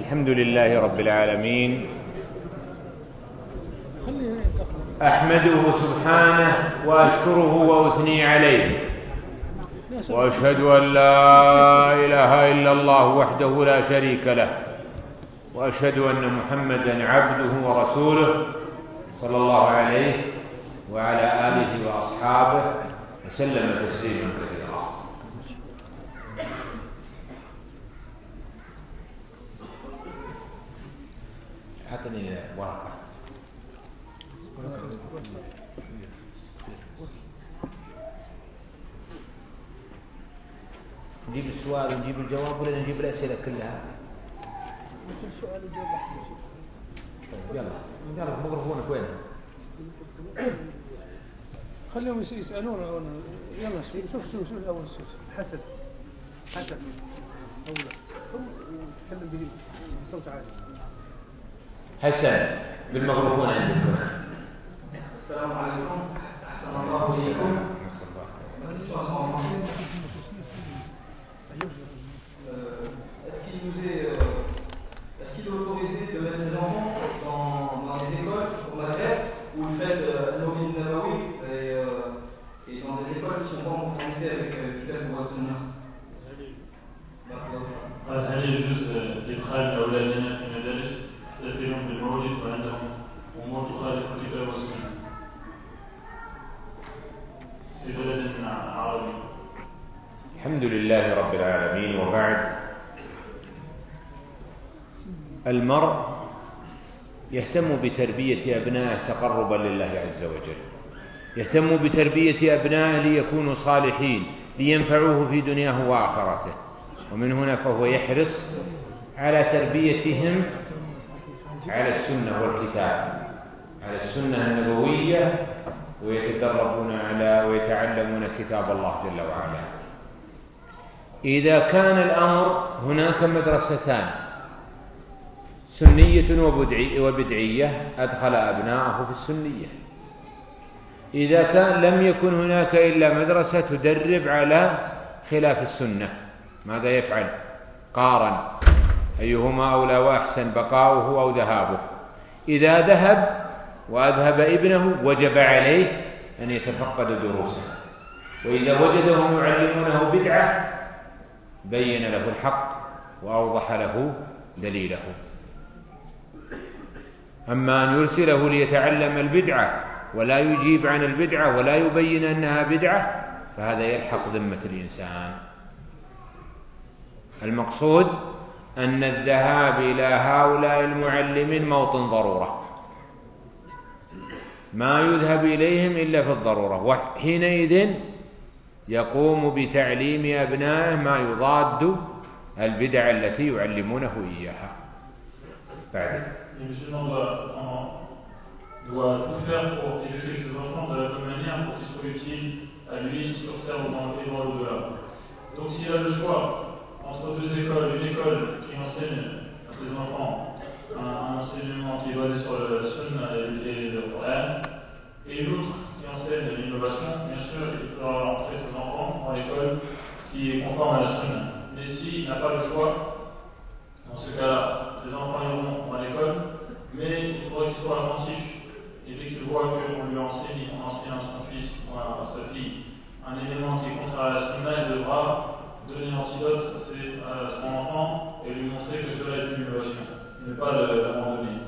الحمد لله رب العالمين. أحمده سبحانه وأشكره وأثني عليه. وأشهد أن لا إله إلا الله وحده لا شريك له. وأشهد أن محمدا عبده ورسوله صلى الله عليه وعلى آله وأصحابه وسلم تسليما كثيرا. نجيب السؤال ونجيب الجواب ولا نجيب الأسئلة كلها؟ كل سؤال وجواب احسن طيب يلا. يلا ميكروفونك وين؟ خليهم يسالون يلا شوف شوف شوف الأول شوف. حسن. حسن. أولا. تكلم به بصوت عالي. حسن بالميكروفون عندكم السلام عليكم أحسن الله إليكم Euh, Est-ce qu'il nous est, euh, est-ce qu'il est autorisé de mettre ses enfants dans, dans des écoles au Maghreb où le fait المرء يهتم بتربية أبنائه تقربا لله عز وجل. يهتم بتربية أبنائه ليكونوا صالحين لينفعوه في دنياه وآخرته. ومن هنا فهو يحرص على تربيتهم على السنة والكتاب. على السنة النبوية ويتدربون على ويتعلمون كتاب الله جل وعلا. إذا كان الأمر هناك مدرستان سنية وبدعية أدخل أبناءه في السنية. إذا كان لم يكن هناك إلا مدرسة تدرب على خلاف السنة. ماذا يفعل؟ قارن. أيهما أولى وأحسن بقاؤه أو ذهابه؟ إذا ذهب وأذهب ابنه وجب عليه أن يتفقد دروسه. وإذا وجدهم يعلمونه بدعة بين له الحق وأوضح له دليله. أما أن يرسله ليتعلم البدعة ولا يجيب عن البدعة ولا يبين أنها بدعة فهذا يلحق ذمة الإنسان. المقصود أن الذهاب إلى هؤلاء المعلمين موطن ضرورة. ما يذهب إليهم إلا في الضرورة وحينئذ يقوم بتعليم أبنائه ما يضاد البدع التي يعلمونه إياها. بعد. Le musulman doit, doit tout faire pour éduquer ses enfants de la bonne manière pour qu'ils soient utiles à lui sur terre ou dans, et dans l'au-delà. Donc s'il a le choix entre deux écoles, une école qui enseigne à ses enfants un, enseignement qui est basé sur le sunna et, le Coran, et l'autre qui enseigne l'innovation, bien sûr, il faudra entrer ses enfants dans l'école qui est conforme à la sunna. Mais s'il n'a pas le choix, dans ce cas-là, ses enfants iront à l'école, mais il faudra qu'il soit attentif. Et dès qu'il voit qu'on lui enseigne, enseigne à son fils à sa fille un élément qui est contraire à la sunna, il devra donner l'antidote à son enfant et lui montrer que cela est une innovation, ne pas l'abandonner.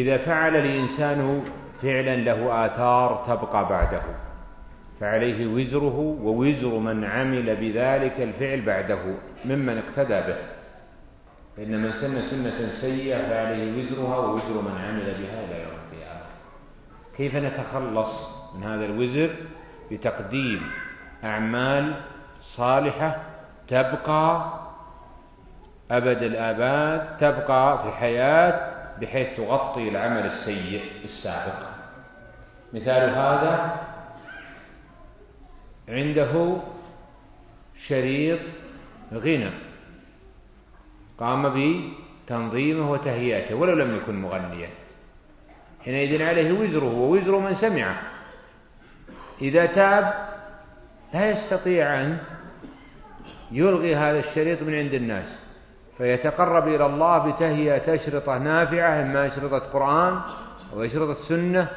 إذا فعل الإنسان فعلا له آثار تبقى بعده فعليه وزره ووزر من عمل بذلك الفعل بعده ممن اقتدى به. فإن من سن سنة سيئة فعليه وزرها ووزر من عمل بها إلى يوم القيامة. كيف نتخلص من هذا الوزر؟ بتقديم أعمال صالحة تبقى أبد الآباد تبقى في الحياة بحيث تغطي العمل السيء السابق. مثال هذا عنده شريط غنى. قام بتنظيمه وتهيئته ولو لم يكن مغنيا. حينئذ عليه وزره ووزر من سمعه. إذا تاب لا يستطيع أن يلغي هذا الشريط من عند الناس. فيتقرب إلى الله بتهيئة أشرطة نافعة إما أشرطة قرآن أو أشرطة سنة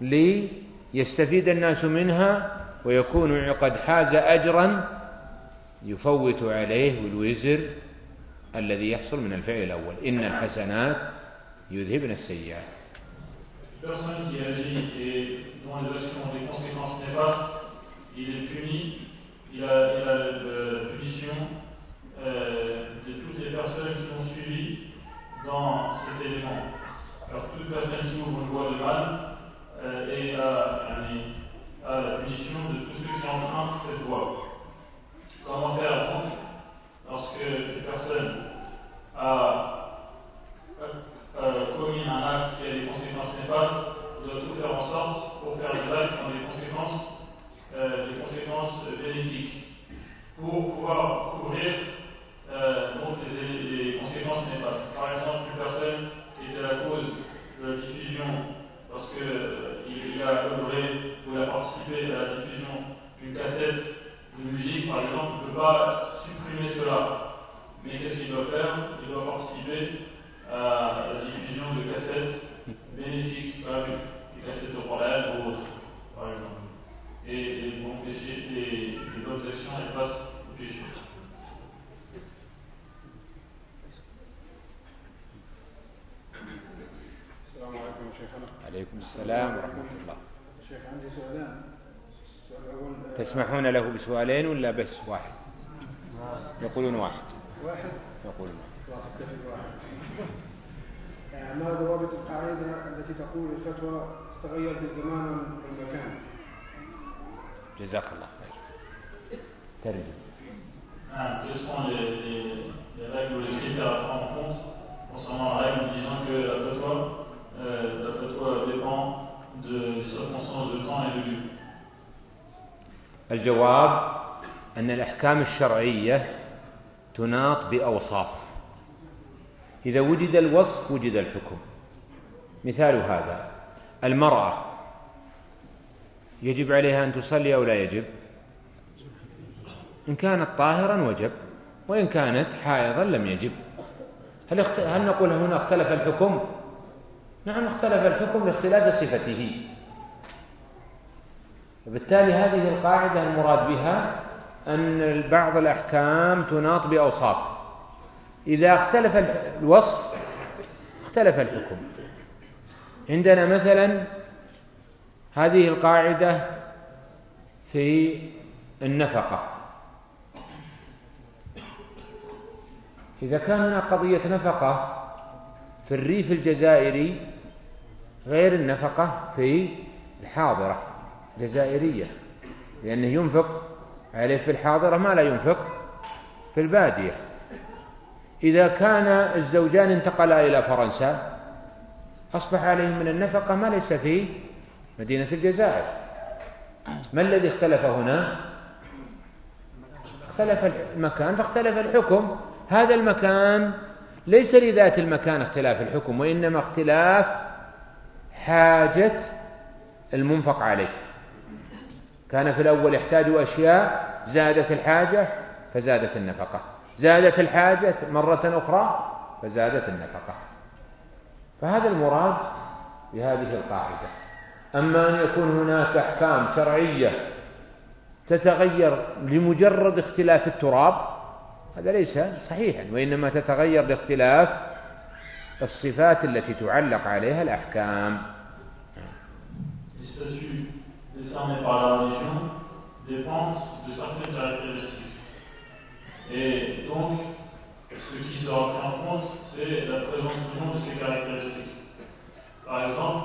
ليستفيد الناس منها ويكون قد حاز أجرا يفوت عليه الوزر الذي يحصل من الفعل الأول. إن الحسنات يذهبن السيئات. Personne qui agit et dont les actions ont des conséquences néfastes, il est puni, il a, il a Alors toute personne qui ouvre une voie de mal له بسؤالين ولا بس واحد يقولون واحد واحد يقولون واحد خلاص اتفق واحد آه، ما ضوابط القاعدة التي تقول الفتوى تتغير بالزمان والمكان جزاك الله خير ترجم Ah, quelles sont les, les- les règles ou les critères à prendre en compte concernant la règle disant que la fatwa, euh, la fatwa dépend de- des circonstances de temps et de lieu الجواب أن الأحكام الشرعية تناط بأوصاف. إذا وجد الوصف وجد الحكم. مثال هذا المرأة يجب عليها أن تصلي أو لا يجب؟ إن كانت طاهرا وجب وإن كانت حائضا لم يجب. هل, اخت... هل نقول هنا اختلف الحكم؟ نعم اختلف الحكم لاختلاف صفته. وبالتالي هذه القاعدة المراد بها أن بعض الأحكام تناط بأوصاف. إذا اختلف الوصف اختلف الحكم. عندنا مثلا هذه القاعدة في النفقة. إذا كان هناك قضية نفقة في الريف الجزائري غير النفقة في الحاضرة. الجزائرية لأنه ينفق عليه في الحاضرة ما لا ينفق في البادية. إذا كان الزوجان انتقلا إلى فرنسا أصبح عليهم من النفقة ما ليس في مدينة الجزائر. ما الذي اختلف هنا؟ اختلف المكان فاختلف الحكم. هذا المكان ليس لذات المكان اختلاف الحكم وإنما اختلاف حاجة المنفق عليه. كان في الأول يحتاج أشياء زادت الحاجة فزادت النفقة. زادت الحاجة مرة أخرى فزادت النفقة. فهذا المراد بهذه القاعدة. أما أن يكون هناك أحكام شرعية تتغير لمجرد اختلاف التراب هذا ليس صحيحا وإنما تتغير لاختلاف الصفات التي تعلق عليها الأحكام. Décernés par la religion dépendent de certaines caractéristiques. Et donc, ce qui sera pris en compte, c'est la présence ou non de ces caractéristiques. Par exemple,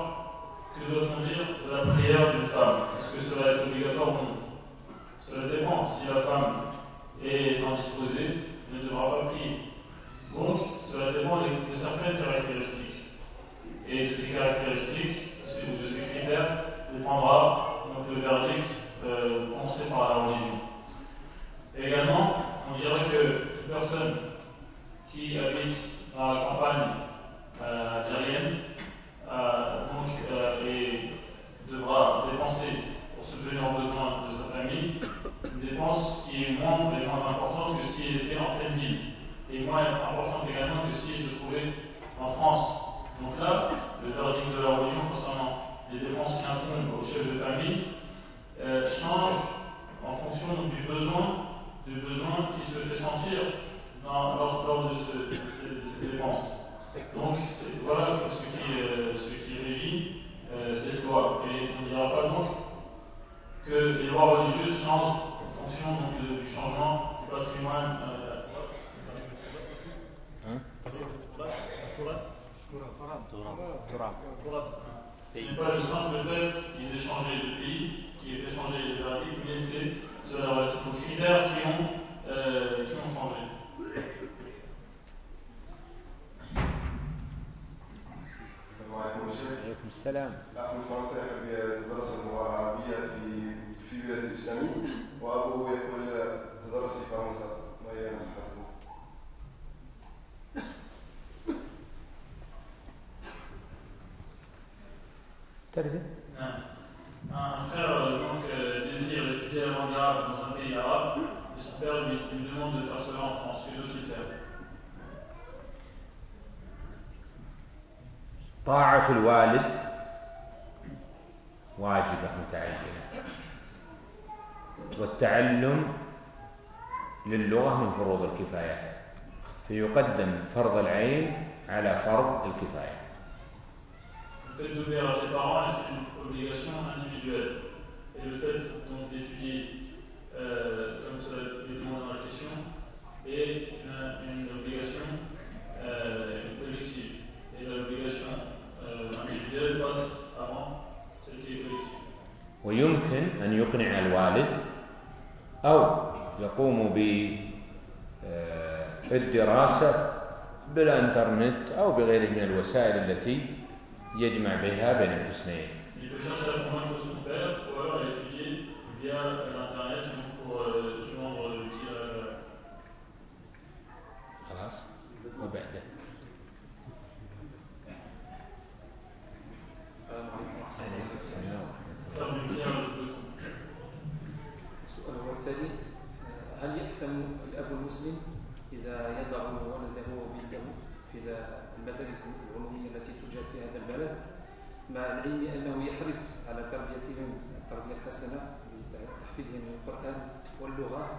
que doit-on dire de la prière d'une femme? Est-ce que cela est obligatoire ou non? Cela dépend. Si la femme est indisposée, عليكم السلام. فرنسا يحب يدرس اللغة العربية في في بلاد الإسلامي وأبوه يقول تدرس في فرنسا. ما هي نصيحته؟ ترجم Un frère euh, donc, euh, désire étudier la langue arabe dans un pays arabe et son père lui, lui demande de faire cela en France. Que doit-il faire الوالد واجبة متعينة. والتعلم للغة من فروض الكفاية. فيقدم فرض العين على فرض الكفاية. Et une, une obligation ويمكن أن يقنع الوالد أو يقوم بالدراسة بالإنترنت أو بغيره من الوسائل التي يجمع بها بين الحسنين Il peut chercher à convaincre son père ou alors à étudier via l'internet pour euh, joindre l'utile à la خلاص وبعده faire du bien à l'autre. السؤال هو التالي هل يأثم الأب المسلم إذا يضع ولده وبنته في المدارس العمومية التي توجد في هذا البلد مع العلم أنه يحرص على تربيتهم التربية الحسنة بتحفيظهم القرآن واللغة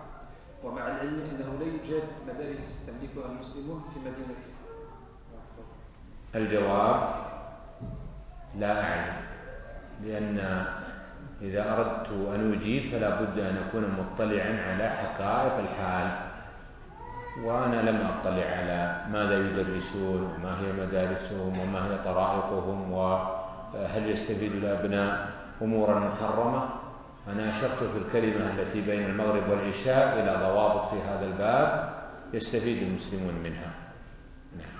ومع العلم أنه لا يوجد مدارس تملكها المسلمون في مدينته الجواب لا أعلم لأن إذا أردت أن أجيب فلا بد أن أكون مطلعا على حقائق الحال وأنا لم أطلع على ماذا يدرسون وما هي مدارسهم وما هي طرائقهم وهل يستفيد الأبناء أمورا محرمة. أنا أشرت في الكلمة التي بين المغرب والعشاء إلى ضوابط في هذا الباب يستفيد المسلمون منها. نعم.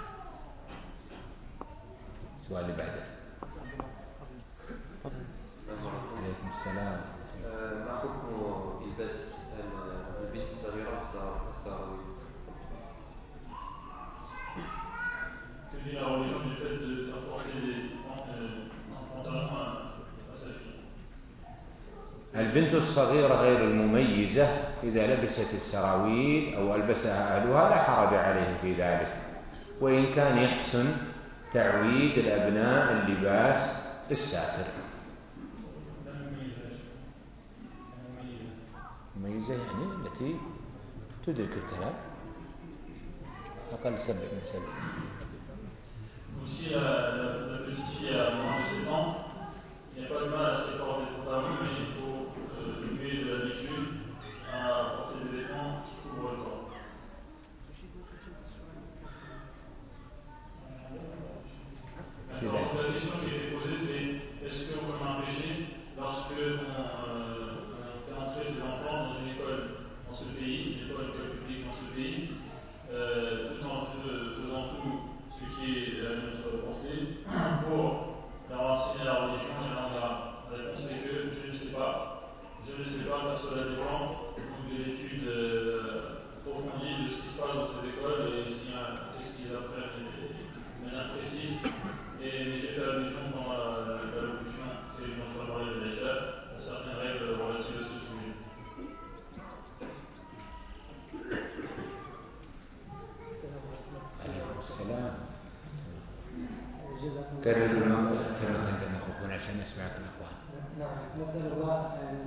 السؤال اللي بعده. عليكم السلام. ما حكم إلباس البنت الصغيرة السراويل؟ Dit la religion du fait de faire porter des pantalons à sa fille? البنت الصغيرة غير المميزة إذا لبست السراويل أو ألبسها أهلها لا حرج عليهم في ذلك. وإن كان يحسن تعويد الأبناء اللباس الساتر. مميزة يعني التي تدرك الكلام. أقل سبع من سبع. Si la, la, petite fille a moins de 7 ans, il n'y a pas de mal à se porter des pantalons, mais il faut euh, lui de l'habitude à porter des vêtements qui couvrent le corps. Maintenant, la question qui a été posée, c'est est-ce qu'on peut m'empêcher lorsque on, euh, on fait entrer ses enfants dans une école dans ce pays, une école, école publique dans ce pays, euh, tout en fais- faisant tout ce qui est à notre portée pour leur enseigner la religion et la langue arabe La réponse est que je ne sais pas. Je ne sais pas, car cela dépend donc, de l'étude euh, approfondie de ce qui se passe dans ces écoles et si, euh, qu'est-ce qu'ils apprennent de manière précise. Et, mais j'ai fait allusion dans la- l'allocution que notre Marie de l'Échelle à certaines règles relatives à ce sujet. عليكم السلام جزاكم الله كرر لنا في مكان الميكروفون عشان نسمعك الاخوان نعم نسأل الله أن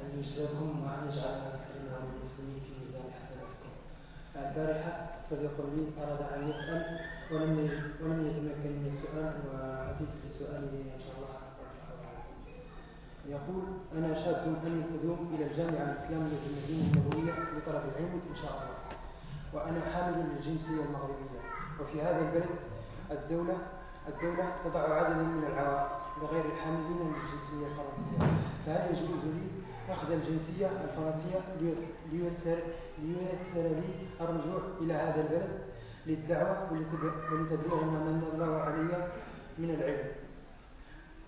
أن يجزاكم وأن يجعل كلمة المسلمين في ميزان حسناتكم. البارحة صديق لي أراد أن يسأل ولم ولم يتمكن من السؤال وأتيت بسؤاله إن شاء الله. يقول أنا شاب أنوي القدوم إلى الجامعة الإسلامية في المدينة النبوية لطلب العلم إن شاء الله. وأنا حامل للجنسية المغربية وفي هذا البلد الدولة الدولة تضع عددا من العوائق لغير الحاملين للجنسية الفرنسية. فهل يجوز لي أخذ الجنسية الفرنسية ليس- ليسر, ليسر لي الرجوع إلى هذا البلد للدعوة ولتب- ولتبليغ ما من الله علي من العلم.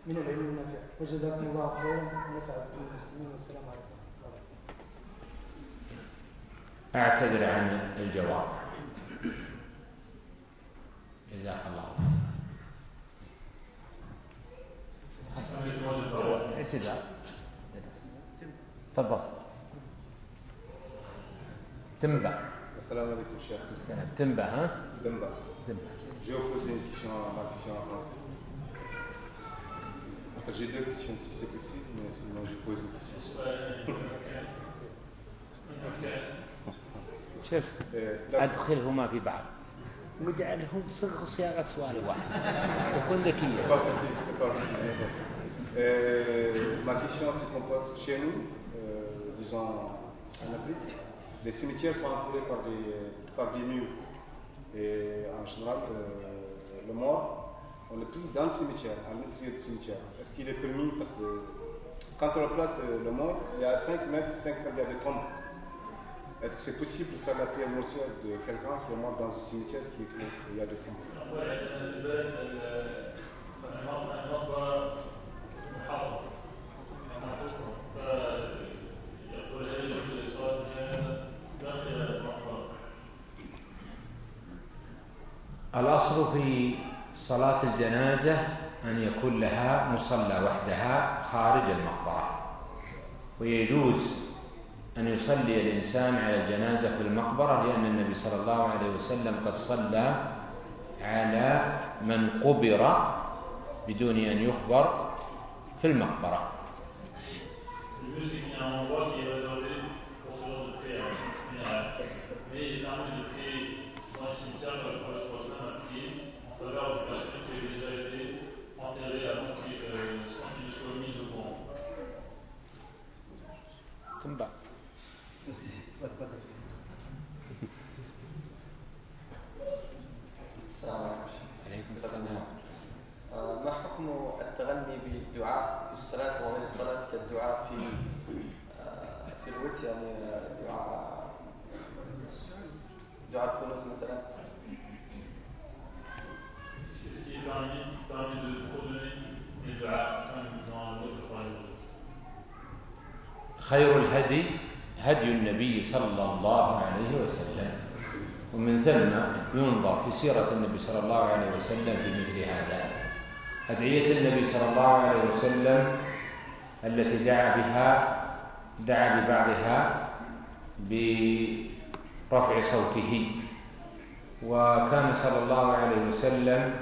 من العلم النافع. وجزاكم الله خيرا. ونفع بكم المسلمين. والسلام عليكم أعتذر عن الجواب. جزاك الله خير Permettez-moi de parler. اعتذار تفضل تنبع Assalamu alaikum, cher. السلام تنبع ها Demba. تنبع Je vais vous poser une question, ma question en français. Enfin, j'ai deux questions si c'est possible, mais sinon je pose une question. شوف Euh, la- ادخلهما في بعض واجعلهم صغ صياغه سؤال واحد وكن ذكيا C'est pas possible, c'est pas possible. Euh, ma question se comporte chez nous, euh, disons en Afrique. Les cimetières sont entourés par des, par des murs. Et en général, euh, le mort, on le plie dans le cimetière, à l'intérieur du cimetière. Est-ce qu'il est permis Parce que quand on replace euh, le mort, il y a 5 mètres, 5 mètres, il y a des tombes. Est-ce que c'est possible de faire la prière mortuaire de quelqu'un qui est mort dans un cimetière qui est clos Il y a des. الأصل في صلاة الجنازة أن يكون لها مصلى وحدها خارج المقبرة ويجوز أن يصلي الإنسان على الجنازة في المقبرة لأن النبي صلى الله عليه وسلم قد صلى على من قبر بدون أن يخبر في المقبرة Le mieux, c'est qu'il y a un endroit qui est réservé pour ce genre de prière funéraire. Mais il est permis de prier dans le cimetière comme le professeur Hassan a prié en faveur de personnes qui avaient déjà été enterrées avant qu'il, euh, sans qu'ils soient mis au courant. تنبع السلام عليكم عليكم السلام آه، ما حكم التغني بالدعاء في الصلاة وغير الصلاة كالدعاء في آه، في الوتر يعني آه، دعاء دعاء القنوت مثلا C'est ce qui est permis, permis de trop donner des du'a comme dans l'autre par exemple. خير الهدي هدي النبي صلى الله عليه وسلم. ومن ثم ينظر في سيرة النبي صلى الله عليه وسلم في مثل هذا. أدعية النبي صلى الله عليه وسلم التي دعا بها دعا ببعضها برفع صوته. وكان صلى الله عليه وسلم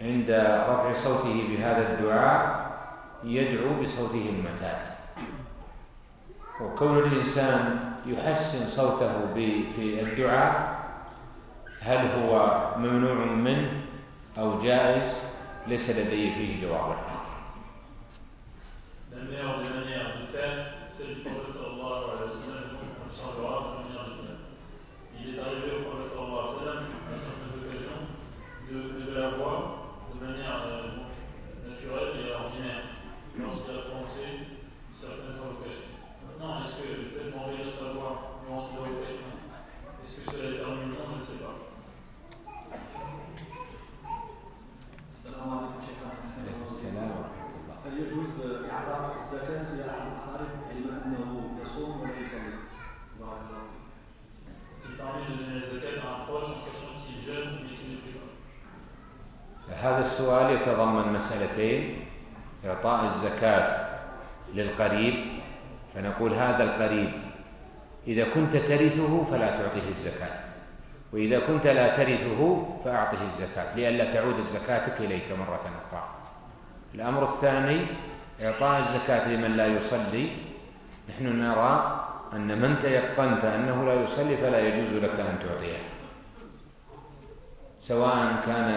عند رفع صوته بهذا الدعاء يدعو بصوته المتات. كون الإنسان يحسن صوته في الدعاء هل هو ممنوع منه أو جائز؟ ليس لدي فيه جواب. مسألتين إعطاء الزكاة للقريب فنقول هذا القريب إذا كنت ترثه فلا تعطيه الزكاة وإذا كنت لا ترثه فأعطه الزكاة لئلا تعود الزكاة إليك مرة أخرى. الأمر الثاني إعطاء الزكاة لمن لا يصلي. نحن نرى أن من تيقنت أنه لا يصلي فلا يجوز لك أن تعطيه سواء كان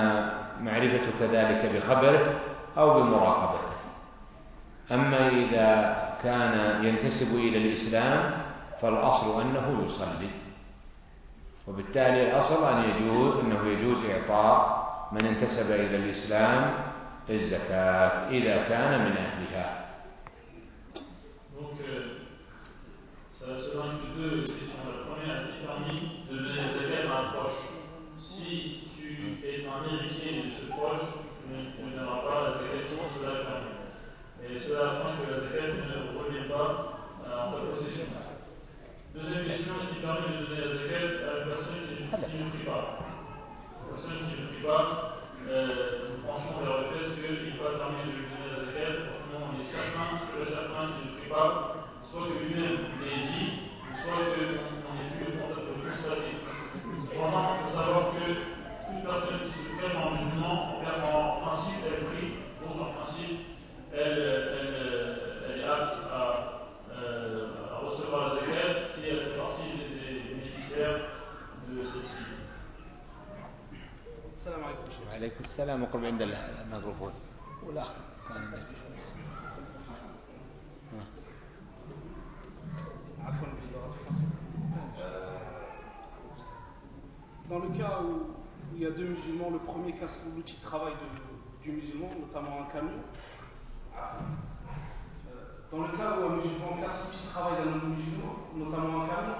معرفته كذلك بخبره أو بمراقبته أما إذا كان ينتسب إلى الإسلام فالأصل أنه يصلي وبالتالي الأصل أن يجوز أنه يجوز إعطاء من انتسب إلى الإسلام الزكاة إذا كان من أهلها. deux musulmans. Le premier casse l'outil de travail du musulman, notamment un camion. Euh, dans le cas où un musulman casse l'outil de travail d'un musulman, notamment un camion,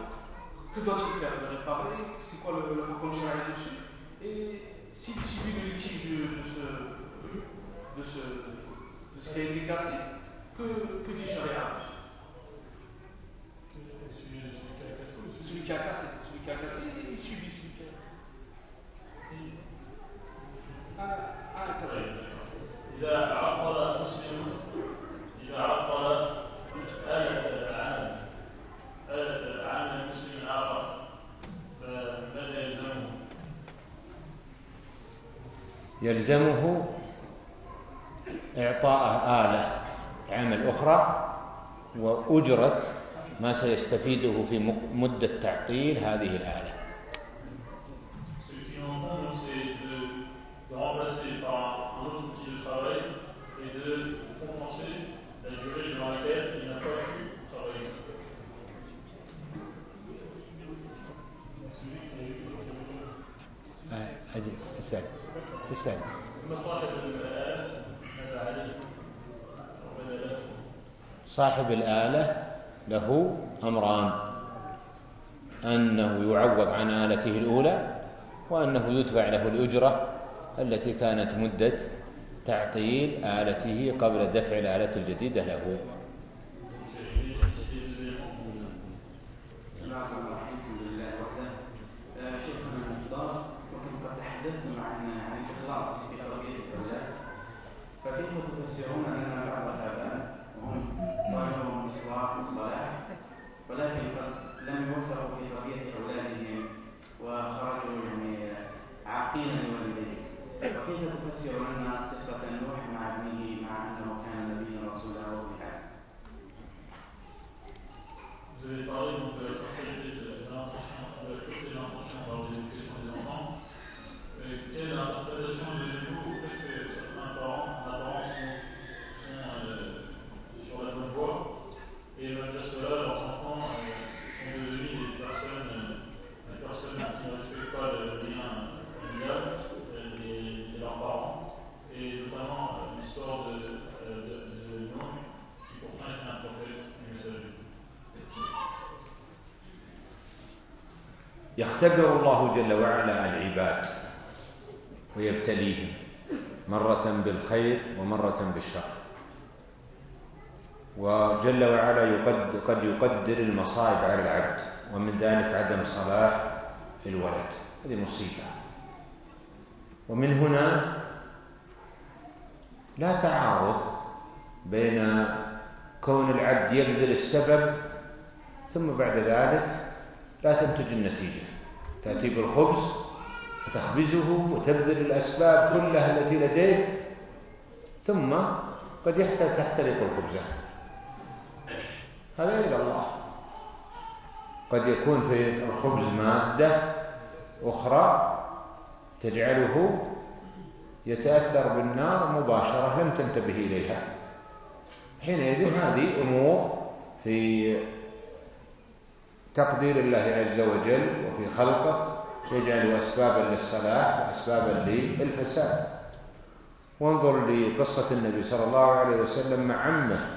que doit-il faire? Le réparer? C'est quoi le, le dessus? Et s'il subit le litige de, ce, de, ce, qui a été cassé, que, que dit Sharia? Celui qui a cassé. يلزمه إعطاءه آلة عمل أخرى وأجرة ما سيستفيده في مدة تعطيل هذه الآلة. عجيب في السادس في السادس صاحب الآلة له أمران. أنه يعوض عن آلته الأولى وأنه يدفع له الأجرة التي كانت مدة تعطيل آلته قبل دفع الآلة الجديدة له. يختبر الله جل وعلا العباد ويبتليهم مرة بالخير ومرة بالشر. وجل وعلا يقد قد يقدر المصائب على العبد ومن ذلك عدم صلاح الولد. هذه مصيبة. ومن هنا لا تعارض بين كون العبد يبذل السبب ثم بعد ذلك لا تنتج النتيجة. تأتي بالخبز وتخبزه وتبذل الأسباب كلها التي لديه ثم قد تحترق الخبزة هذا إلى الله. قد يكون في الخبز مادة أخرى تجعله يتأثر بالنار مباشرة لم تنتبه إليها. حينئذ هذه أمور في تقدير الله عز وجل وفي خلقه يجعل أسبابا للصلاح وأسبابا للفساد. وانظر لقصة النبي صلى الله عليه وسلم مع عمه.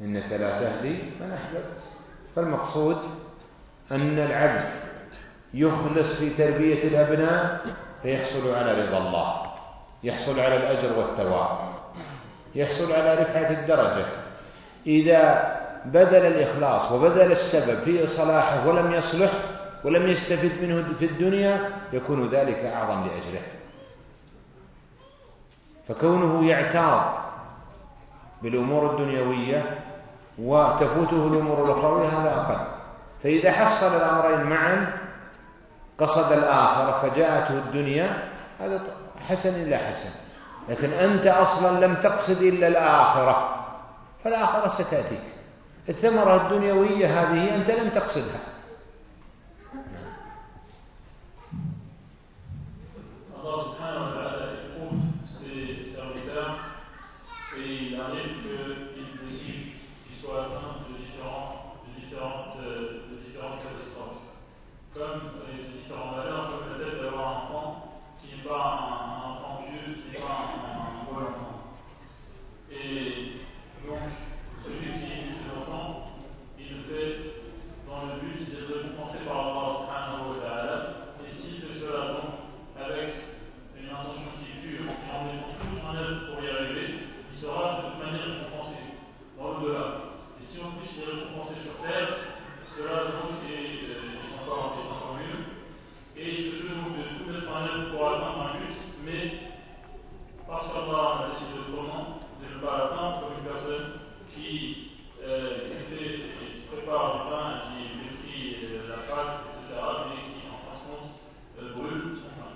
إنك لا تهدي من أحببت. فالمقصود أن العبد يخلص في تربية الأبناء فيحصل على رضا الله يحصل على الأجر والثواب يحصل على رفعة الدرجة. إذا بذل الإخلاص وبذل السبب في صلاحه ولم يصلح ولم يستفد منه في الدنيا يكون ذلك أعظم لأجره فكونه يعتاض بالأمور الدنيوية وتفوته الأمور الأخروية هذا أقل. فإذا حصل الأمرين معا قصد الآخرة فجاءته الدنيا هذا حسن إلا حسن. لكن أنت أصلا لم تقصد إلا الآخرة فالآخرة ستأتيك. الثمرة الدنيوية هذه أنت لم تقصدها الله سبحانه وتعالى écoute ses serviteurs et il arrive qu'ils décident qu'ils soient atteints de, différents, de, différentes, de différentes catastrophes, comme de différents malheurs, comme le fait d'avoir un enfant qui n'est pas un, enfant pieux, qui n'est pas un, un bon enfant. Et donc, celui qui dans le but d'être récompensé par Allah subhanahu wa ta'ala. Et s'il fait cela donc avec une intention qui est pure et en mettant tout en œuvre pour y arriver, il sera de toute manière récompensé dans l'au-delà. Et si en plus il est récompensé sur terre, cela donc est, euh, encore, est encore mieux. Et il se peut donc de tout mettre en œuvre pour atteindre un but, mais parce qu'Allah a décidé autrement, de ne pas l'atteindre comme une personne qui, euh, qui fait prépare du pain et qui métrit la pâte, etc., mais qui, en fin de compte, brûle son pain.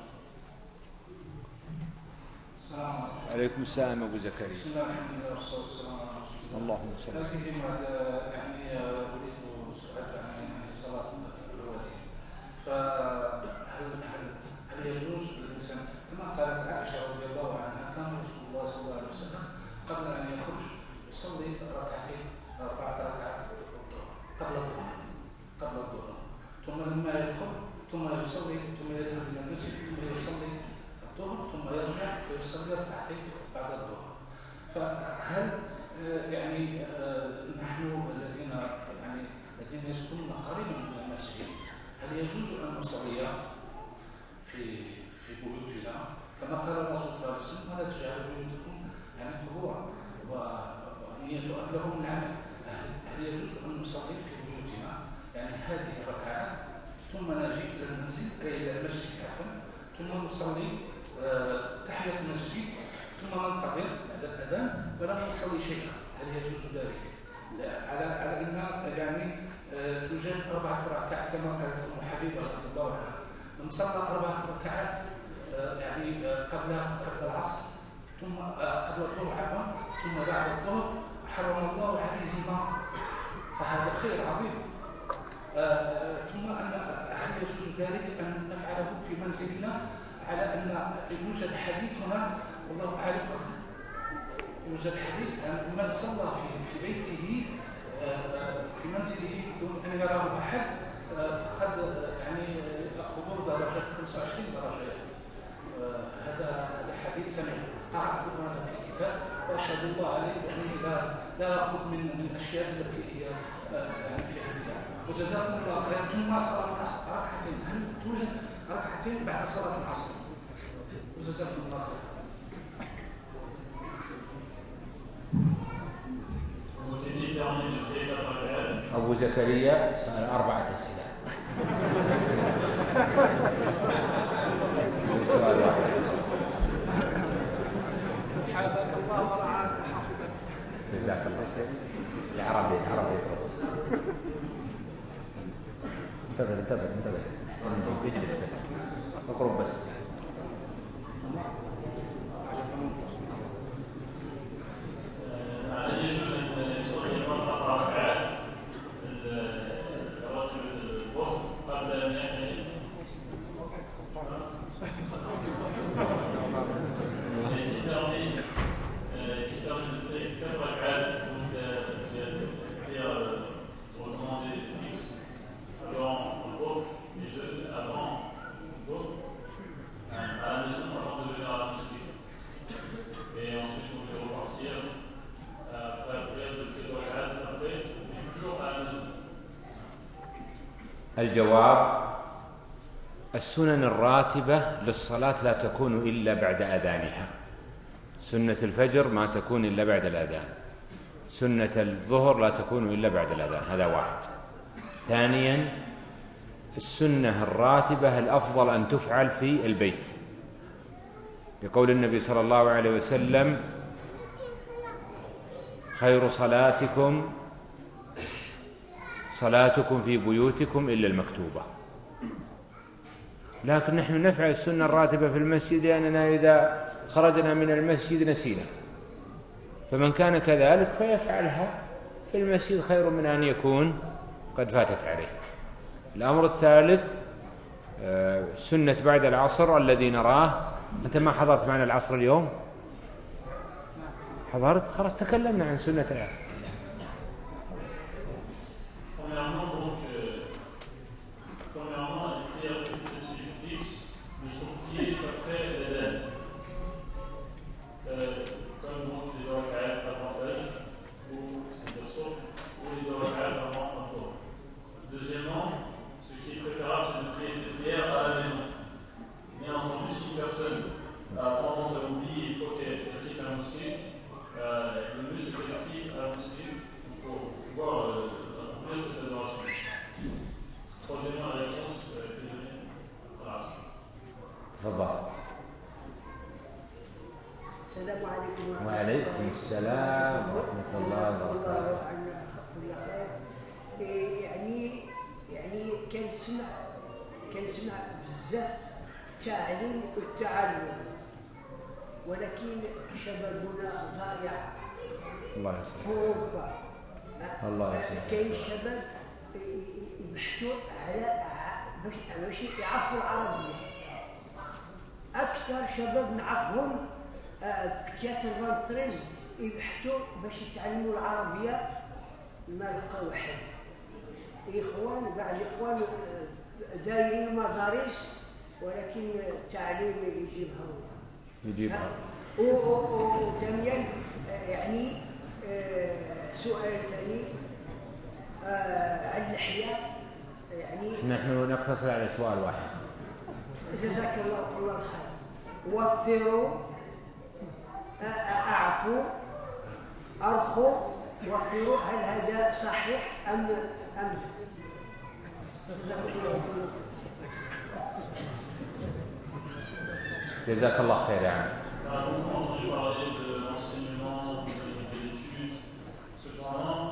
السلام أبو زكريا. بسم الله الحمد لله والصلاة والسلام على رسول الله. اللهم صل لكن يعني أريد سؤال عن الصلاة دلوقتي فهل هل يجوز للإنسان كما قالت عائشة رضي الله عنها كان رسول الله صلى الله عليه وسلم قبل أن يخرج يصلي ركعتين أربع ركعات قبل الظهر قبل الظهر. ثم لما يدخل ثم يصلي ثم يذهب إلى المسجد ثم يصلي الظهر ثم يرجع فيصلي ركعتين بعد الظهر فهل يعني نحن الذين يعني الذين يسكنون قريبا من المسجد هل يجوز ان نصلي في في بيوتنا كما قال الرسول صلى الله عليه ولا تجعلوا بيوتكم يعني قبورا ونية اكلهم العمل هل يجوز أن نصلي في بيوتنا. يعني هذه الركعات ثم نجي إلى المنزل أي إلى المسجد عفوا. ثم نصلي آه، تحية المسجد ثم ننتظر بعد الأذان ولا نصلي شيئا. هل يجوز ذلك؟ لا. على على أن يعني آه، توجد أربعة ركعات كما قالت أم حبيبة رضي الله عنها. من صلى أربعة ركعات يعني قبل قبل العصر. ثم قبل الظهر عفوا. ثم بعد الظهر حرم الله عليه النار فهذا خير عظيم. آه ثم أن هل يجوز ذلك أن نفعله في منزلنا على أن يوجد حديث هنا؟ والله أعلم. يوجد حديث أن من صلى في في بيته آه في منزله بدون أن يراه آه فقد يعني حضور درجة 25 درجة. هذا الحديث سمعت قرأته أنا في الكتاب وأشهد الله عليه بأني لا لا أخذ من من الأشياء التي هي يعني فيها بدعة وجزاكم الله خير ثم صلاة العصر. ركعتين. هل توجد ركعتين بعد صلاة العصر؟ وجزاكم الله خير أبو زكريا سأل أربعة أسئلة. العربي العربي انتظر انتظر انتظر اجلس بس اقرب بس الجواب السنن الراتبة للصلاة لا تكون إلا بعد أذانها. سنة الفجر ما تكون إلا بعد الأذان. سنة الظهر لا تكون إلا بعد الأذان هذا واحد. ثانيا السنة الراتبة الأفضل أن تفعل في البيت؟ لقول النبي صلى الله عليه وسلم خير صلاتكم صلاتكم في بيوتكم إلا المكتوبة. لكن نحن نفعل السنة الراتبة في المسجد لأننا إذا خرجنا من المسجد نسينا. فمن كان كذلك فيفعلها. في المسجد خير من أن يكون قد فاتت عليه. الأمر الثالث آه، سنة بعد العصر الذي نراه. أنت ما حضرت معنا العصر اليوم؟ حضرت؟ خلاص تكلمنا عن سنة العصر. وعليكم السلام ورحمة الله وبركاته. يعني يعني كنسمع كنسمع بزاف التعليم والتعلم ولكن شبابنا ضايع. الله في يسلمك. اوروبا الله يسلمك. كاين شباب يبحثوا على باش يعرفوا العربية. أكثر شباب نعرفهم آه، في تياتر فانتريز يبحثوا باش يتعلموا العربية ما لقاو حل إخوان بعض الإخوان آه، دايرين مدارس ولكن التعليم يجيبها. هو يجيبها وثانيا آه، يعني آه، سؤال ثاني آه، عن اللحية يعني نحن نقتصر على سؤال واحد. جزاك الله كل الخير. وفروا أعفوا أرخوا وفروا هل هذا صحيح أم أم جزاك الله خير. يا عم On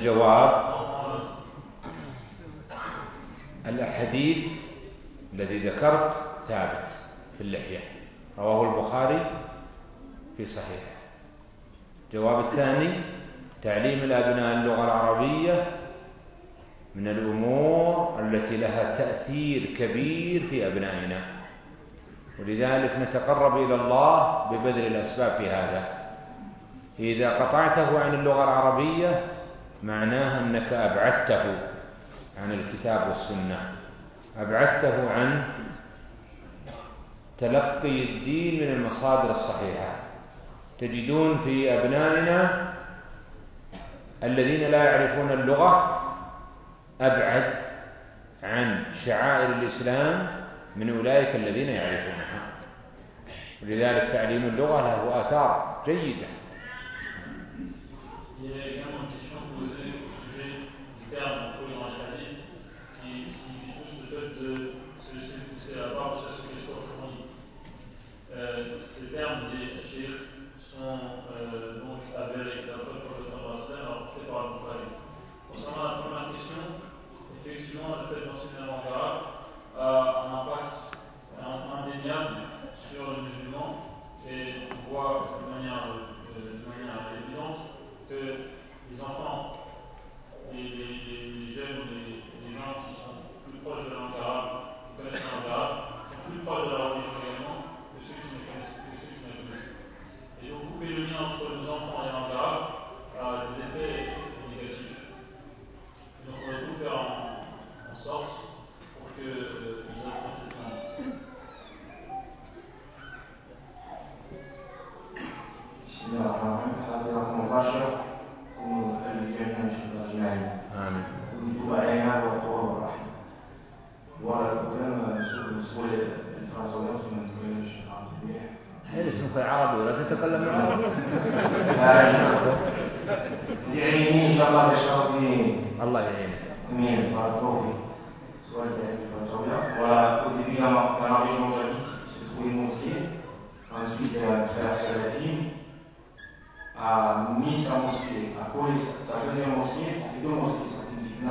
الجواب الحديث الذي ذكرت ثابت في اللحية. رواه البخاري في صحيحه. الجواب الثاني تعليم الأبناء اللغة العربية من الأمور التي لها تأثير كبير في أبنائنا. ولذلك نتقرب إلى الله ببذل الأسباب في هذا. إذا قطعته عن اللغة العربية معناه أنك أبعدته عن الكتاب والسنة. أبعدته عن تلقي الدين من المصادر الصحيحة. تجدون في أبنائنا الذين لا يعرفون اللغة أبعد عن شعائر الإسلام من أولئك الذين يعرفونها. ولذلك تعليم اللغة له آثار جيدة. touche la mosquée. À cause sa deuxième mosquée, ça deux mosquées, ça fait une.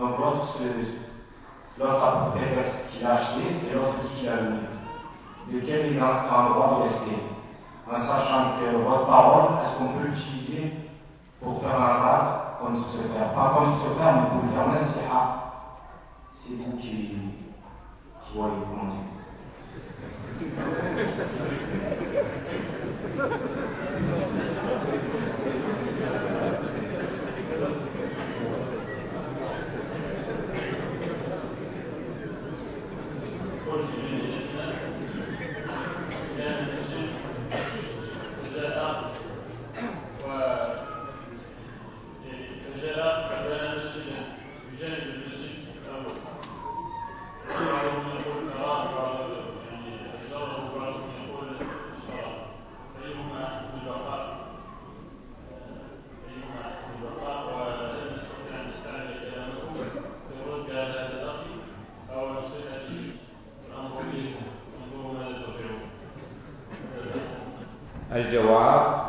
Donc l'autre l'autre prétexte qu'il a acheté et l'autre dit qu'il a lu. Lequel il a, a le droit de rester. En sachant que votre parole, est-ce qu'on peut l'utiliser pour faire un rad contre ce frère? Pas contre ce frère, mais pour le faire nasiha. C'est vous qui, voyez comment dire. الجواب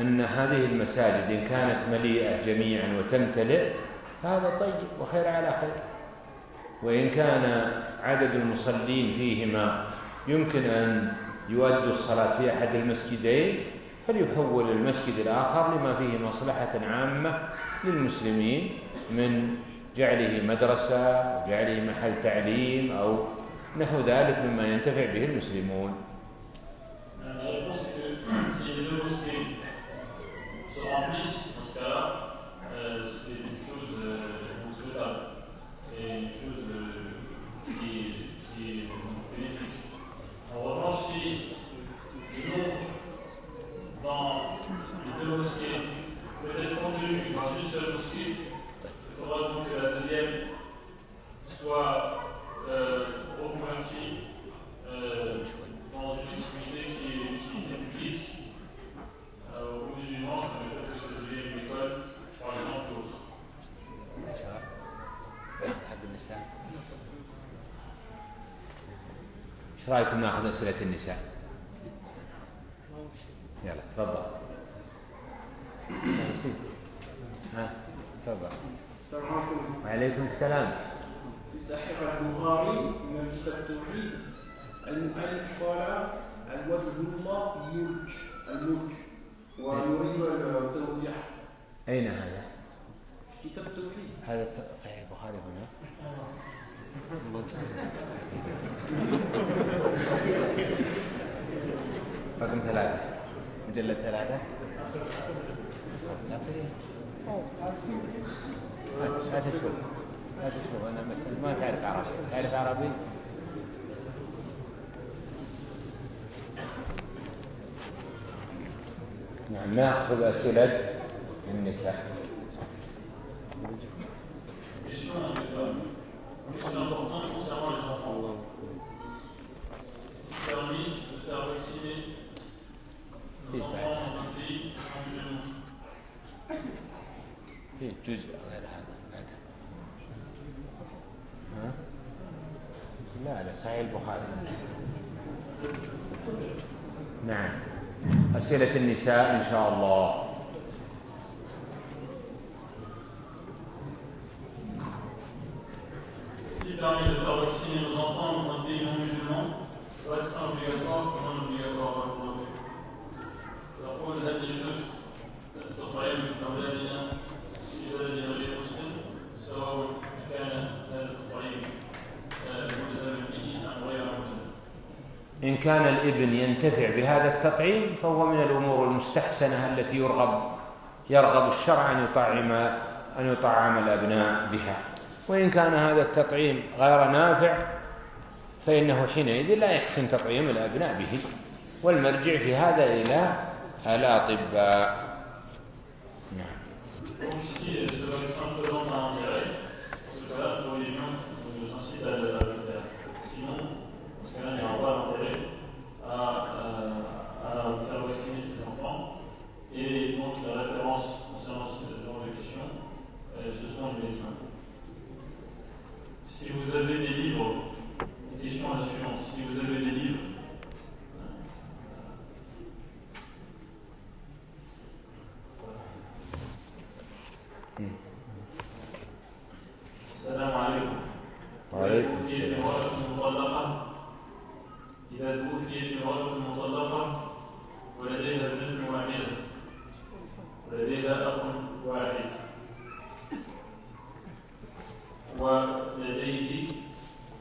أن هذه المساجد إن كانت مليئة جميعا وتمتلئ هذا طيب وخير على خير. وإن كان عدد المصلين فيهما يمكن أن يؤدوا الصلاة في أحد المسجدين فليحول المسجد الآخر لما فيه مصلحة عامة للمسلمين من جعله مدرسة وجعله محل تعليم أو نحو ذلك مما ينتفع به المسلمون. وجه الله ملك الملك. ويريد التوضيح أين هذا؟ كتاب التوحيد. هذا صحيح البخاري هنا. رقم ثلاثة. مجلد ثلاثة. لا تشوف. لا تشوف. أنا ما تعرف عربي. تعرف عربي؟ نعم ناخذ أسئلة النساء؟ النساء إن شاء الله. إن كان الإبن ينتفع بهذا التطعيم فهو من الأمور المستحسنة التي يرغب يرغب الشرع أن يطعم أن يطعم الأبناء بها. وإن كان هذا التطعيم غير نافع فإنه حينئذ لا يحسن تطعيم الأبناء به. والمرجع في هذا إلى الأطباء نعم.